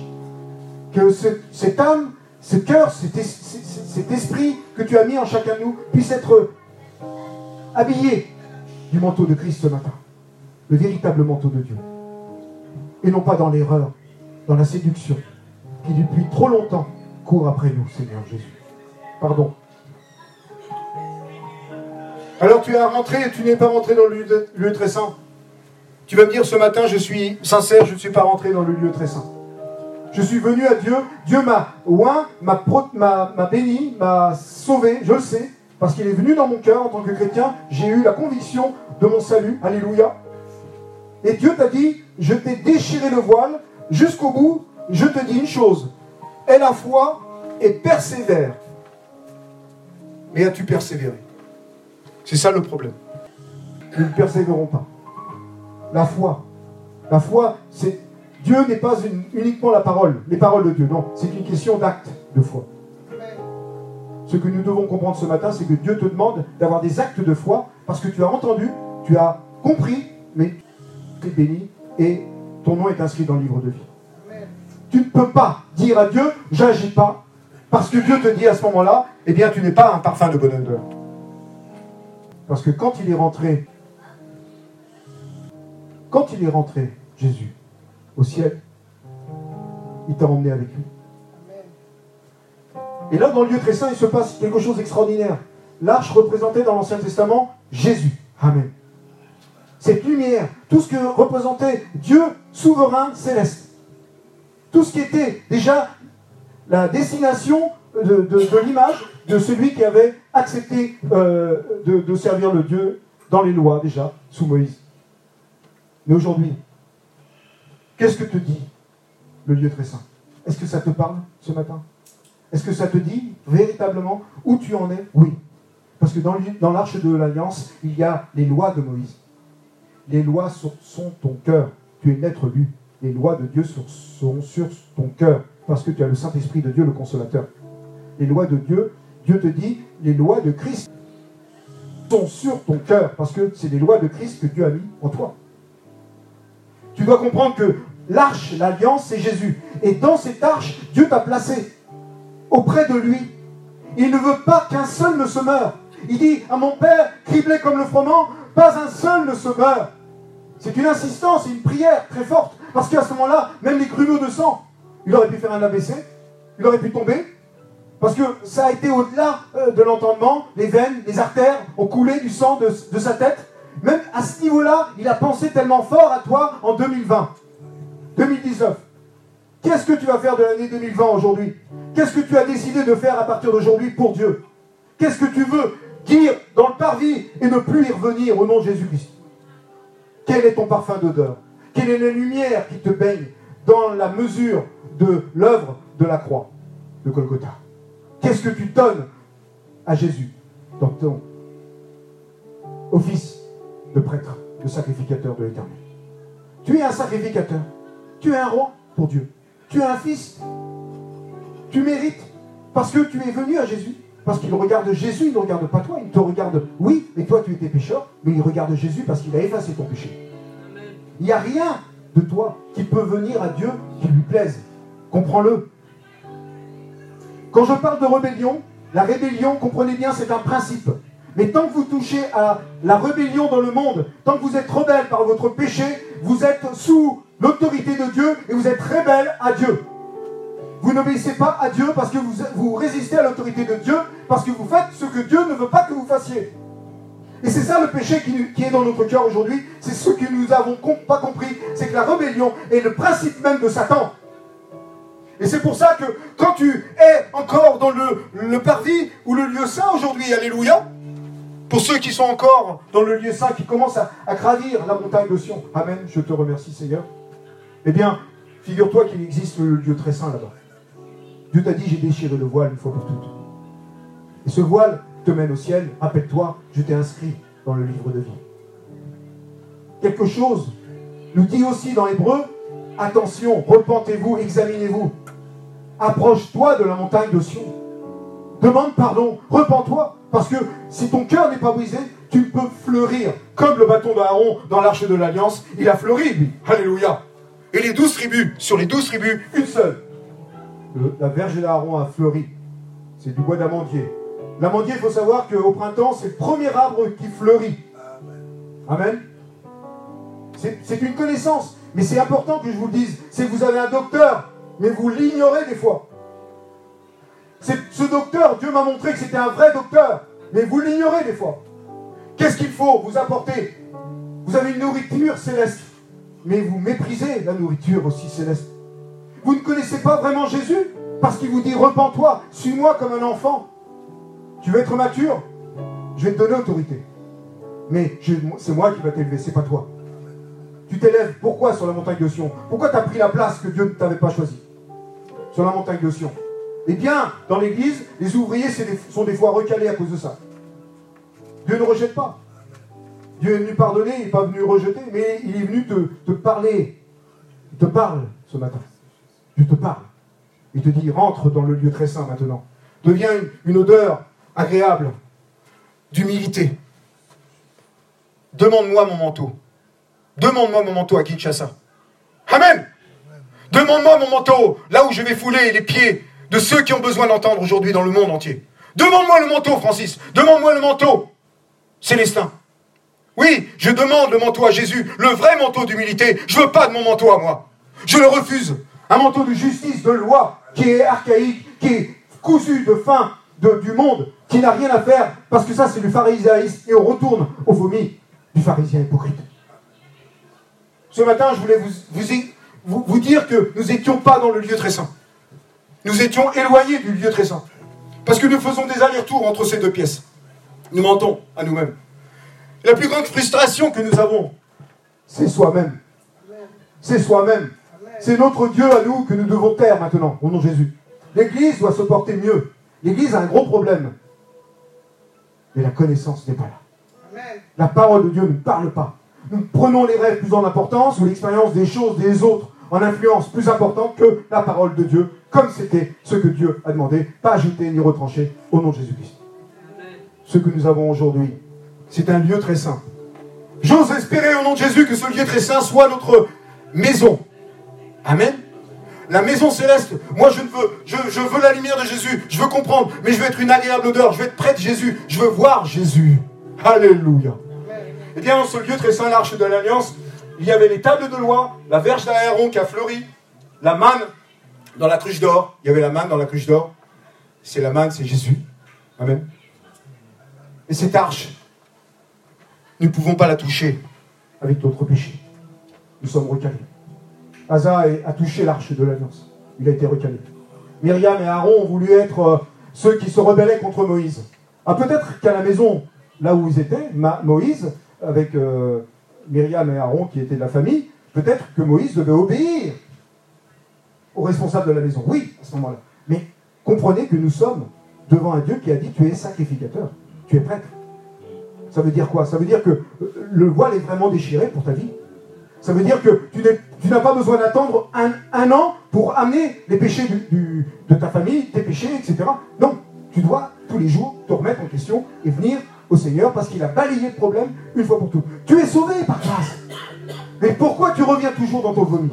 Que cette âme, ce cœur, cet, cet esprit que tu as mis en chacun de nous puisse être habillé du manteau de Christ ce matin. Le véritable manteau de Dieu. Et non pas dans l'erreur, dans la séduction, qui depuis trop longtemps court après nous, Seigneur Jésus. Pardon. Alors tu es rentré et tu n'es pas rentré dans le lieu, très saint. Tu vas me dire ce matin, je suis sincère, je ne suis pas rentré dans le lieu très saint. Je suis venu à Dieu, Dieu m'a oint, m'a béni, m'a sauvé, je le sais, parce qu'il est venu dans mon cœur en tant que chrétien, j'ai eu la conviction de mon salut, alléluia. Et Dieu t'a dit, je t'ai déchiré le voile jusqu'au bout, je te dis une chose, aie la foi et persévère. Mais as-tu persévéré? C'est ça le problème. Nous ne persévérons pas. La foi. La foi, c'est. Dieu n'est pas uniquement la parole, les paroles de Dieu. Non, c'est une question d'acte de foi. Ce que nous devons comprendre ce matin, c'est que Dieu te demande d'avoir des actes de foi parce que tu as entendu, tu as compris, mais tu es béni et ton nom est inscrit dans le livre de vie. Tu ne peux pas dire à Dieu, j'agis pas, parce que Dieu te dit à ce moment-là, eh bien, tu n'es pas un parfum de bonne odeur. Parce que quand il est rentré, quand il est rentré, Jésus, au ciel, il t'a emmené avec lui. Et là, dans le lieu très saint, il se passe quelque chose d'extraordinaire. L'arche représentait dans l'Ancien Testament Jésus. Amen. Cette lumière, tout ce que représentait Dieu souverain céleste tout ce qui était déjà la destination de, l'image de celui qui avait accepté euh, de, servir le Dieu dans les lois déjà, sous Moïse. Mais aujourd'hui, qu'est-ce que te dit le lieu très saint? Est-ce que ça te parle ce matin? Est-ce que ça te dit véritablement où tu en es? Oui. Parce que dans l'arche de l'Alliance, il y a les lois de Moïse. Les lois sont ton cœur. Tu es l'être lu les lois de Dieu sont sur ton cœur, parce que tu as le Saint-Esprit de Dieu, le consolateur. Les lois de Dieu, Dieu te dit, les lois de Christ sont sur ton cœur, parce que c'est les lois de Christ que Dieu a mis en toi. Tu dois comprendre que l'arche, l'alliance, c'est Jésus. Et dans cette arche, Dieu t'a placé auprès de lui. Il ne veut pas qu'un seul ne se meure. Il dit à mon Père, criblé comme le froment, pas un seul ne se meure. C'est une insistance, une prière très forte. Parce qu'à ce moment-là, même les grumeaux de sang, il aurait pu faire un ABC, il aurait pu tomber. Parce que ça a été au-delà euh, de l'entendement, les veines, les artères ont coulé du sang de sa tête. Même à ce niveau-là, il a pensé tellement fort à toi en 2020, 2019. Qu'est-ce que tu vas faire de l'année 2020 aujourd'hui? Qu'est-ce que tu as décidé de faire à partir d'aujourd'hui pour Dieu? Qu'est-ce que tu veux dire dans le parvis et ne plus y revenir au nom de Jésus-Christ? Quel est ton parfum d'odeur? Quelle est la lumière qui te baigne dans la mesure de l'œuvre de la croix de Golgotha? Qu'est-ce que tu donnes à Jésus dans ton office de prêtre, de sacrificateur de l'éternel Tu es un sacrificateur. Tu es un roi pour Dieu. Tu es un fils. Tu mérites parce que tu es venu à Jésus. Parce qu'il regarde Jésus, il ne regarde pas toi, il te regarde, oui, mais toi tu étais pécheur, mais il regarde Jésus parce qu'il a effacé ton péché. Il n'y a rien de toi qui peut venir à Dieu qui lui plaise. Comprends-le. Quand je parle de rébellion, la rébellion, comprenez bien, c'est un principe. Mais tant que vous touchez à la rébellion dans le monde, tant que vous êtes rebelle par votre péché, vous êtes sous l'autorité de Dieu et vous êtes rebelle à Dieu. Vous n'obéissez pas à Dieu parce que vous, vous résistez à l'autorité de Dieu, parce que vous faites ce que Dieu ne veut pas que vous fassiez. Et c'est ça le péché qui, est dans notre cœur aujourd'hui. C'est ce que nous n'avons pas compris. C'est que la rébellion est le principe même de Satan. Et c'est pour ça que quand tu es encore dans le, le parvis ou le lieu saint aujourd'hui, Alléluia, pour ceux qui sont encore dans le lieu saint, qui commencent à, à gravir la montagne de Sion, Amen, je te remercie Seigneur, eh bien, figure-toi qu'il existe le lieu très saint là-bas. Dieu t'a dit, j'ai déchiré le voile une fois pour toutes. Et ce voile te mène au ciel, rappelle-toi, je t'ai inscrit dans le livre de vie. Quelque chose nous dit aussi dans Hébreu, attention, repentez-vous, examinez-vous. Approche-toi de la montagne de Sion. Demande pardon, repens-toi. Parce que si ton cœur n'est pas brisé, tu peux fleurir. Comme le bâton d'Aaron dans l'arche de l'Alliance, il a fleuri, lui. Alléluia. Et les douze tribus, sur les douze tribus, une seule. la verge d'Aaron a fleuri. C'est du bois d'amandier. L'amandier, il faut savoir qu'au printemps, c'est le premier arbre qui fleurit. Amen. C'est une connaissance. Mais c'est important que je vous le dise. C'est que vous avez un docteur, mais vous l'ignorez des fois. Ce docteur, Dieu m'a montré que c'était un vrai docteur, mais vous l'ignorez des fois. Qu'est-ce qu'il faut vous apporter? Vous avez une nourriture céleste, mais vous méprisez la nourriture aussi céleste. Vous ne connaissez pas vraiment Jésus? Parce qu'il vous dit repens-toi, suis-moi comme un enfant. Tu veux être mature? Je vais te donner autorité. Mais c'est moi qui va t'élever, c'est pas toi. Tu t'élèves pourquoi sur la montagne de Sion Pourquoi tu as pris la place que Dieu ne t'avait pas choisie? Sur la montagne de Sion. Eh bien, dans l'église, les ouvriers sont des fois recalés à cause de ça. Dieu ne rejette pas. Dieu est venu pardonner, il n'est pas venu rejeter, mais il est venu te, parler. Il te parle ce matin. Dieu te parle. Il te dit, rentre dans le lieu très saint maintenant. Deviens une odeur agréable, d'humilité. Demande-moi mon manteau. Demande-moi mon manteau à Kinshasa. Amen. Demande-moi mon manteau, là où je vais fouler les pieds de ceux qui ont besoin d'entendre aujourd'hui dans le monde entier. Demande-moi le manteau, Francis. Demande-moi le manteau, Célestin. Oui, je demande le manteau à Jésus, le vrai manteau d'humilité. Je veux pas de mon manteau à moi. Je le refuse. Un manteau de justice, de loi, qui est archaïque, qui est cousu de fin du monde, qui n'a rien à faire, parce que ça c'est du pharisaïsme, et on retourne au vomi du pharisien hypocrite. Ce matin, je voulais vous, vous, dire que nous n'étions pas dans le lieu très saint. Nous étions éloignés du lieu très saint. Parce que nous faisons des allers-retours entre ces deux pièces. Nous mentons à nous-mêmes. La plus grande frustration que nous avons, c'est soi-même. C'est soi-même. C'est notre Dieu à nous que nous devons taire maintenant, au nom de Jésus. L'Église doit se porter mieux. L'Église a un gros problème. Mais la connaissance n'est pas là. La parole de Dieu ne parle pas. Nous prenons les rêves plus en importance ou l'expérience des choses des autres en influence plus importante que la parole de Dieu, comme c'était ce que Dieu a demandé, pas ajouté ni retranché, au nom de Jésus-Christ. Ce que nous avons aujourd'hui, c'est un lieu très saint. J'ose espérer au nom de Jésus que ce lieu très saint soit notre maison. Amen. La maison céleste, moi je veux, je, veux la lumière de Jésus, je veux comprendre, mais je veux être une agréable odeur, je veux être près de Jésus, je veux voir Jésus. Alléluia. Eh bien, dans ce lieu très saint, l'arche de l'Alliance, il y avait les tables de loi, la verge d'Aaron qui a fleuri, la manne dans la cruche d'or. Il y avait la manne dans la cruche d'or. C'est la manne, c'est Jésus. Amen. Et cette arche, nous ne pouvons pas la toucher avec d'autres péchés. Nous sommes recalés. Asa a touché l'arche de l'Alliance. Il a été recalé. Myriam et Aaron ont voulu être euh, ceux qui se rebellaient contre Moïse. Ah, peut-être qu'à la maison, là où ils étaient, Moïse, avec euh, Myriam et Aaron qui étaient de la famille, peut-être que Moïse devait obéir aux responsables de la maison. Oui, à ce moment-là. Mais comprenez que nous sommes devant un Dieu qui a dit tu es sacrificateur, tu es prêtre. Ça veut dire quoi? Ça veut dire que euh, le voile est vraiment déchiré pour ta vie. Ça veut dire que tu n'as pas besoin d'attendre un, an pour amener les péchés de ta famille, tes péchés, etc. Non, tu dois tous les jours te remettre en question et venir au Seigneur parce qu'il a balayé le problème une fois pour toutes. Tu es sauvé par grâce. Mais pourquoi tu reviens toujours dans ton vomi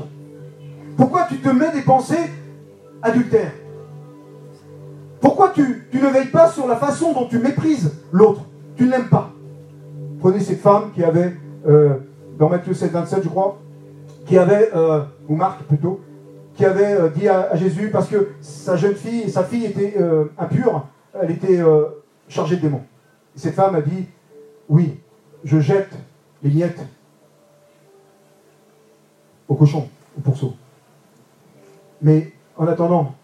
Pourquoi tu te mets des pensées adultères Pourquoi tu, ne veilles pas sur la façon dont tu méprises l'autre Tu ne l'aimes pas. Prenez cette femme qui avait... Euh, dans Matthieu 7, 27, je crois, qui avait, euh, ou Marc plutôt, qui avait euh, dit à, Jésus, parce que sa jeune fille, sa fille était impure, elle était chargée de démons. cette femme a dit, oui, je jette les miettes au cochon, au pourceau. Mais en attendant,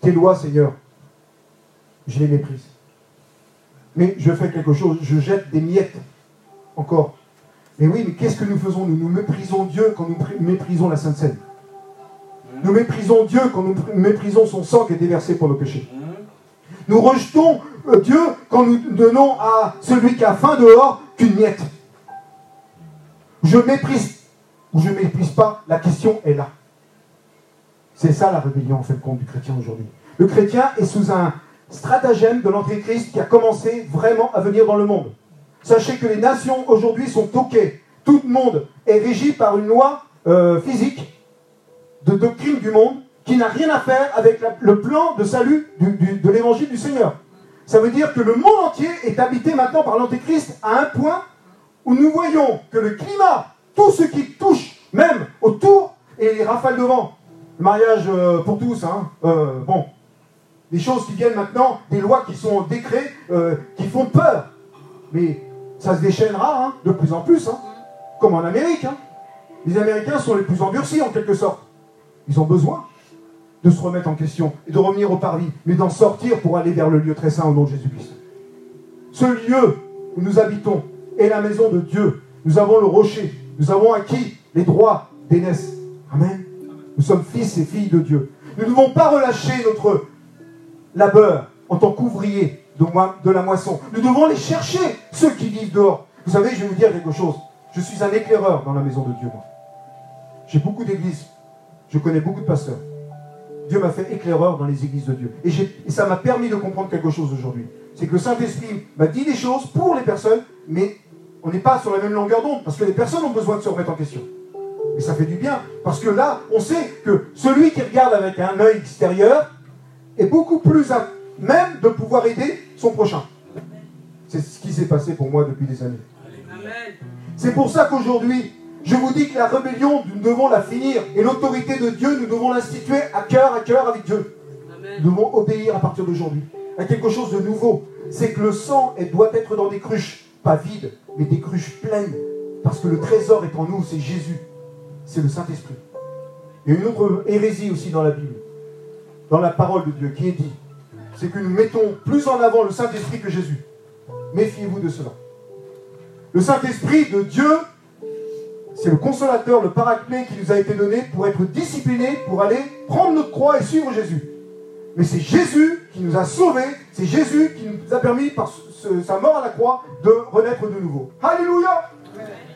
tes lois, Seigneur, je les méprise. Mais je fais quelque chose, je jette des miettes encore. Mais oui, mais qu'est-ce que nous faisons? Nous méprisons Dieu quand nous méprisons la Sainte Seine. Nous méprisons Dieu quand nous méprisons son sang qui a été versé pour nos péchés. Nous rejetons euh, Dieu quand nous donnons à celui qui a faim dehors qu'une miette. Je méprise ou je ne méprise pas, la question est là. C'est ça la rébellion en fait compte du chrétien aujourd'hui. Le chrétien est sous un stratagème de l'Antéchrist qui a commencé vraiment à venir dans le monde. Sachez que les nations aujourd'hui sont toquées. Tout le monde est régi par une loi euh, physique de doctrine du monde qui n'a rien à faire avec le plan de salut de l'évangile du Seigneur. Ça veut dire que le monde entier est habité maintenant par l'Antéchrist à un point où nous voyons que le climat, tout ce qui touche même autour, et les rafales de vent, le mariage euh, pour tous, hein, euh, bon, des choses qui viennent maintenant, des lois qui sont décrets, euh, qui font peur. Mais ça se déchaînera hein, de plus en plus, hein, comme en Amérique. Hein. Les Américains sont les plus endurcis en quelque sorte. Ils ont besoin de se remettre en question et de revenir au parvis, mais d'en sortir pour aller vers le lieu très saint au nom de Jésus-Christ. Ce lieu où nous habitons est la maison de Dieu. Nous avons le rocher. Nous avons acquis les droits d'aînesse. Amen. Nous sommes fils et filles de Dieu. Nous ne devons pas relâcher notre labeur en tant qu'ouvrier de, la moisson. Nous devons aller chercher ceux qui vivent dehors. Vous savez, je vais vous dire quelque chose. Je suis un éclaireur dans la maison de Dieu, moi. J'ai beaucoup d'églises je connais beaucoup de pasteurs. Dieu m'a fait éclaireur dans les églises de Dieu. Et, ça m'a permis de comprendre quelque chose aujourd'hui. C'est que le Saint-Esprit m'a dit des choses pour les personnes, mais on n'est pas sur la même longueur d'onde, parce que les personnes ont besoin de se remettre en question. Et ça fait du bien, parce que là, on sait que celui qui regarde avec un œil extérieur est beaucoup plus à même de pouvoir aider son prochain. C'est ce qui s'est passé pour moi depuis des années. C'est pour ça qu'aujourd'hui, je vous dis que la rébellion, nous devons la finir. Et l'autorité de Dieu, nous devons l'instituer à cœur à cœur avec Dieu. Nous devons obéir à partir d'aujourd'hui à quelque chose de nouveau. C'est que le sang doit être dans des cruches, pas vides, mais des cruches pleines. Parce que le trésor est en nous, c'est Jésus. C'est le Saint-Esprit. Il y a une autre hérésie aussi dans la Bible, dans la parole de Dieu, qui est dit, c'est que nous mettons plus en avant le Saint-Esprit que Jésus. Méfiez-vous de cela. Le Saint-Esprit de Dieu c'est le consolateur, le paraclet qui nous a été donné pour être discipliné, pour aller prendre notre croix et suivre Jésus. Mais c'est Jésus qui nous a sauvés, c'est Jésus qui nous a permis, par sa mort à la croix, de renaître de nouveau. Alléluia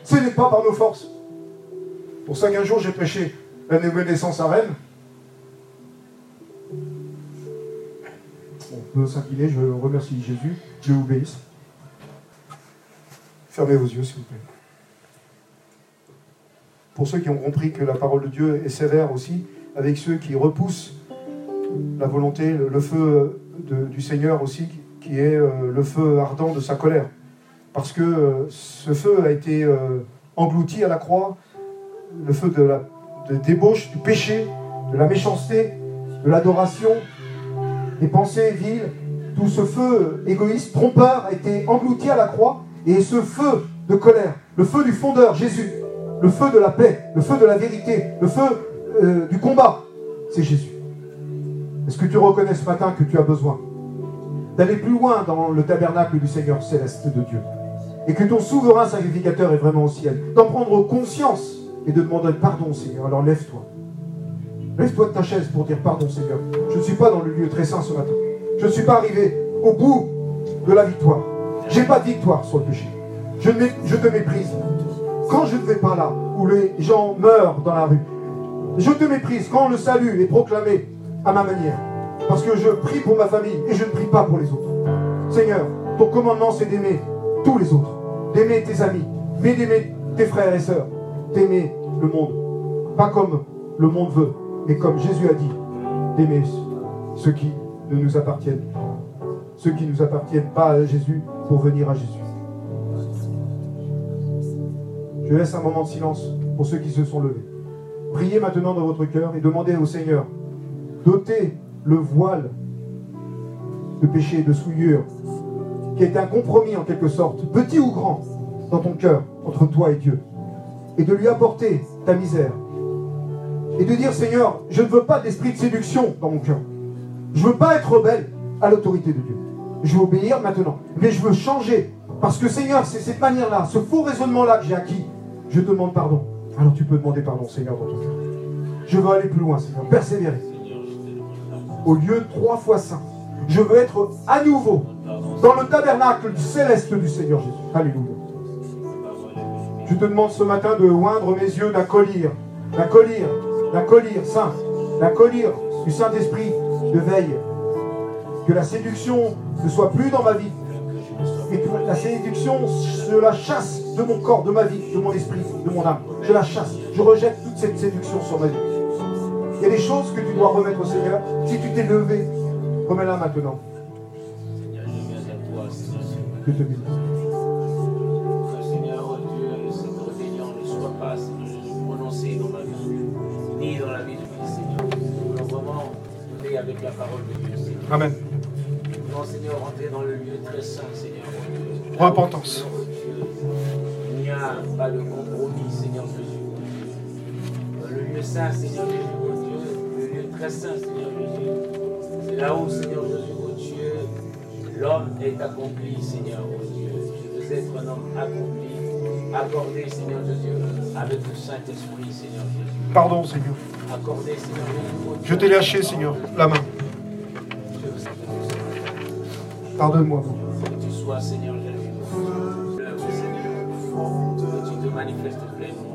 Ce n'est pas par nos forces. Pour ça qu'un jour j'ai prêché la nouvelle naissance à Rennes. On peut s'incliner, je remercie Jésus, Dieu obéisse. Fermez vos yeux s'il vous plaît pour ceux qui ont compris que la parole de Dieu est sévère aussi, avec ceux qui repoussent la volonté, le, feu du Seigneur aussi, qui est euh, le feu ardent de sa colère. Parce que euh, ce feu a été euh, englouti à la croix, le feu de la débauche, du péché, de la méchanceté, de l'adoration, des pensées viles. Tout ce feu égoïste, trompeur, a été englouti à la croix. Et ce feu de colère, le feu du fondeur, Jésus, le feu de la paix, le feu de la vérité, le feu euh, du combat, c'est Jésus. Est-ce que tu reconnais ce matin que tu as besoin d'aller plus loin dans le tabernacle du Seigneur céleste de Dieu et que ton souverain sacrificateur est vraiment au ciel, d'en prendre conscience et de demander pardon Seigneur. Alors lève-toi. Lève-toi de ta chaise pour dire pardon Seigneur. Je ne suis pas dans le lieu très saint ce matin. Je ne suis pas arrivé au bout de la victoire. J'ai pas de victoire sur le péché. Je, je te méprise quand je ne vais pas là, où les gens meurent dans la rue, je te méprise quand le salut est proclamé à ma manière. Parce que je prie pour ma famille et je ne prie pas pour les autres. Seigneur, ton commandement c'est d'aimer tous les autres, d'aimer tes amis, mais d'aimer tes frères et sœurs, d'aimer le monde. Pas comme le monde veut, mais comme Jésus a dit, d'aimer ceux qui ne nous appartiennent. Ceux qui ne nous appartiennent pas à Jésus pour venir à Jésus. Je laisse un moment de silence pour ceux qui se sont levés. priez maintenant dans votre cœur et demandez au Seigneur d'ôter le voile de péché, de souillure, qui est un compromis en quelque sorte, petit ou grand, dans ton cœur, entre toi et Dieu, et de lui apporter ta misère. Et de dire, Seigneur, je ne veux pas d'esprit de séduction dans mon cœur. Je ne veux pas être rebelle à l'autorité de Dieu. Je veux obéir maintenant. Mais je veux changer. Parce que Seigneur, c'est cette manière-là, ce faux raisonnement-là que j'ai acquis. Je demande pardon. Alors tu peux demander pardon, Seigneur, dans ton cœur. Je veux aller plus loin, Seigneur. Persévérer. Au lieu trois fois saint. Je veux être à nouveau dans le tabernacle céleste du Seigneur Jésus. Alléluia. Je te demande ce matin de oindre mes yeux d'un collier, d'un collier, d'un collier saint, d'un collier du Saint-Esprit de veille. Que la séduction ne soit plus dans ma vie. Et que la séduction, je la chasse de mon corps, de ma vie, de mon esprit, de mon âme. Je la chasse. Je rejette toute cette séduction sur ma vie. Il y a des choses que tu dois remettre au Seigneur. Si tu t'es levé, remets-la maintenant. Que te bénisse. Amen. Voulons, Seigneur, rentrer dans le lieu très saint, Seigneur, oh Dieu, Il n'y a pas de compromis, Seigneur Jésus. Le lieu saint, Seigneur Jésus, oh Dieu, le lieu très saint, Seigneur Jésus. C'est là où, Seigneur Jésus, oh Dieu, l'homme est accompli, Seigneur, oh Dieu. Je veux être un homme accompli, accordé, Seigneur Jésus, avec le Saint-Esprit, Seigneur Jésus. Pardon, Seigneur. Accordé, Seigneur Jésus. Je t'ai lâché, Seigneur, la main. Pardonne-moi. Que tu sois, Seigneur Jésus. Que tu te manifestes pleinement